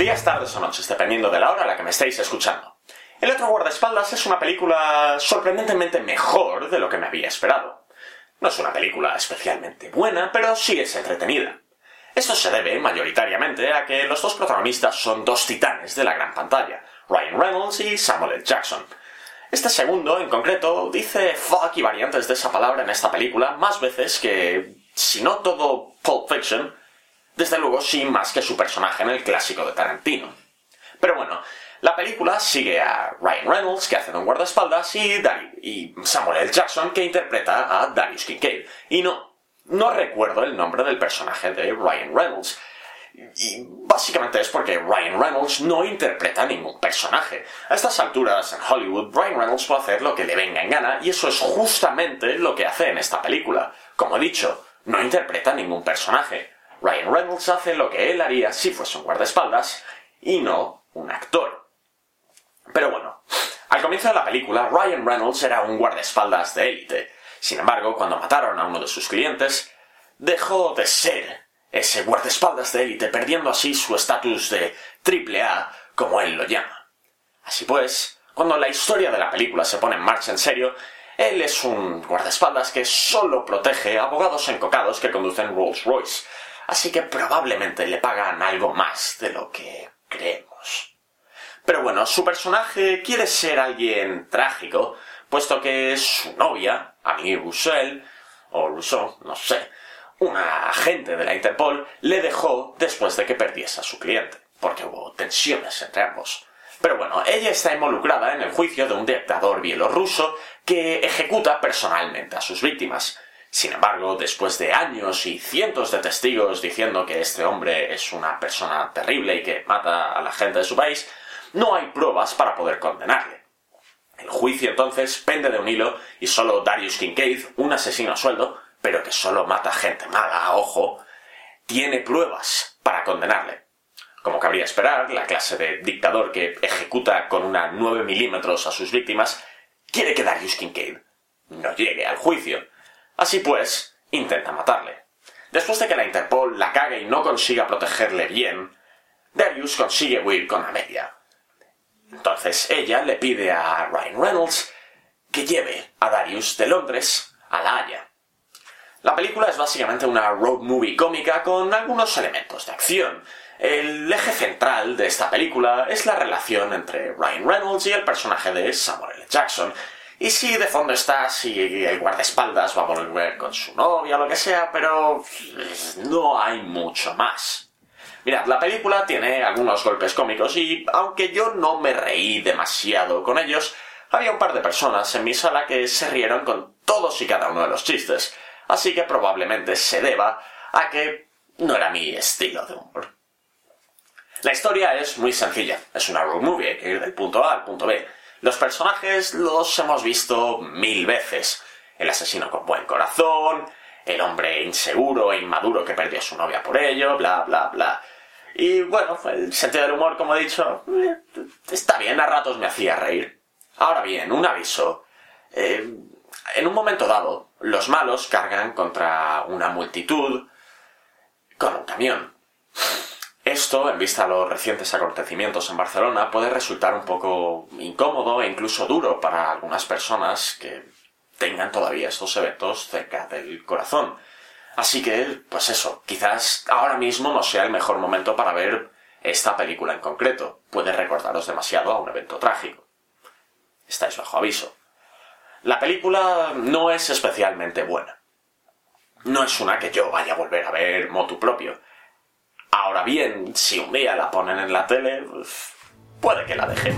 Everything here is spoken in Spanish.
días, tardes o noches, dependiendo de la hora a la que me estéis escuchando. El otro guardaespaldas es una película sorprendentemente mejor de lo que me había esperado. No es una película especialmente buena, pero sí es entretenida. Esto se debe mayoritariamente a que los dos protagonistas son dos titanes de la gran pantalla, Ryan Reynolds y Samuel L. Jackson. Este segundo, en concreto, dice fuck y variantes de esa palabra en esta película más veces que, si no todo Pulp Fiction, desde luego sí más que su personaje en el clásico de Tarantino. Pero bueno, la película sigue a Ryan Reynolds, que hace de un guardaespaldas, y, Samuel L. Jackson, que interpreta a Darius Kincaid. Y no, no recuerdo el nombre del personaje de Ryan Reynolds. Y básicamente es porque Ryan Reynolds no interpreta ningún personaje. A estas alturas en Hollywood, Ryan Reynolds puede hacer lo que le venga en gana y eso es justamente lo que hace en esta película. Como he dicho, no interpreta ningún personaje. Ryan Reynolds hace lo que él haría si fuese un guardaespaldas y no un actor. Pero bueno, al comienzo de la película, Ryan Reynolds era un guardaespaldas de élite. Sin embargo, cuando mataron a uno de sus clientes, dejó de ser ese guardaespaldas de élite, perdiendo así su estatus de triple A, como él lo llama. Así pues, cuando la historia de la película se pone en marcha en serio, él es un guardaespaldas que solo protege a abogados encocados que conducen Rolls Royce, así que probablemente le pagan algo más de lo que creemos. Pero bueno, su personaje quiere ser alguien trágico, puesto que su novia, Annie Roussel, o Rousseau, no sé, una agente de la Interpol, le dejó después de que perdiese a su cliente, porque hubo tensiones entre ambos. Pero bueno, ella está involucrada en el juicio de un dictador bielorruso que ejecuta personalmente a sus víctimas. Sin embargo, después de años y cientos de testigos diciendo que este hombre es una persona terrible y que mata a la gente de su país, no hay pruebas para poder condenarle. El juicio entonces pende de un hilo y solo Darius Kincaid, un asesino a sueldo, pero que solo mata gente mala, ojo, tiene pruebas para condenarle. Como cabría esperar, la clase de dictador que ejecuta con una 9 milímetros a sus víctimas quiere que Darius Kincaid no llegue al juicio. Así pues, intenta matarle. Después de que la Interpol la cague y no consiga protegerle bien, Darius consigue huir con Amelia. Entonces ella le pide a Ryan Reynolds que lleve a Darius de Londres a La Haya. La película es básicamente una road movie cómica con algunos elementos de acción. El eje central de esta película es la relación entre Ryan Reynolds y el personaje de Samuel L. Jackson. Y sí, de fondo está si el guardaespaldas va a volver con su novia o lo que sea, pero no hay mucho más. Mirad, la película tiene algunos golpes cómicos y, aunque yo no me reí demasiado con ellos, había un par de personas en mi sala que se rieron con todos y cada uno de los chistes así que probablemente se deba a que no era mi estilo de humor. La historia es muy sencilla, es una road movie, hay que ir del punto A al punto B. Los personajes los hemos visto mil veces. El asesino con buen corazón, el hombre inseguro e inmaduro que perdió a su novia por ello, bla, bla, bla. Y bueno, el sentido del humor, como he dicho, eh, está bien, a ratos me hacía reír. Ahora bien, un aviso. Eh, en un momento dado, los malos cargan contra una multitud con un camión. Esto, en vista de los recientes acontecimientos en Barcelona, puede resultar un poco incómodo e incluso duro para algunas personas que tengan todavía estos eventos cerca del corazón. Así que, pues eso, quizás ahora mismo no sea el mejor momento para ver esta película en concreto. Puede recordaros demasiado a un evento trágico. Estáis bajo aviso. La película no es especialmente buena. No es una que yo vaya a volver a ver motu propio. Ahora bien, si un día la ponen en la tele, pues, puede que la deje.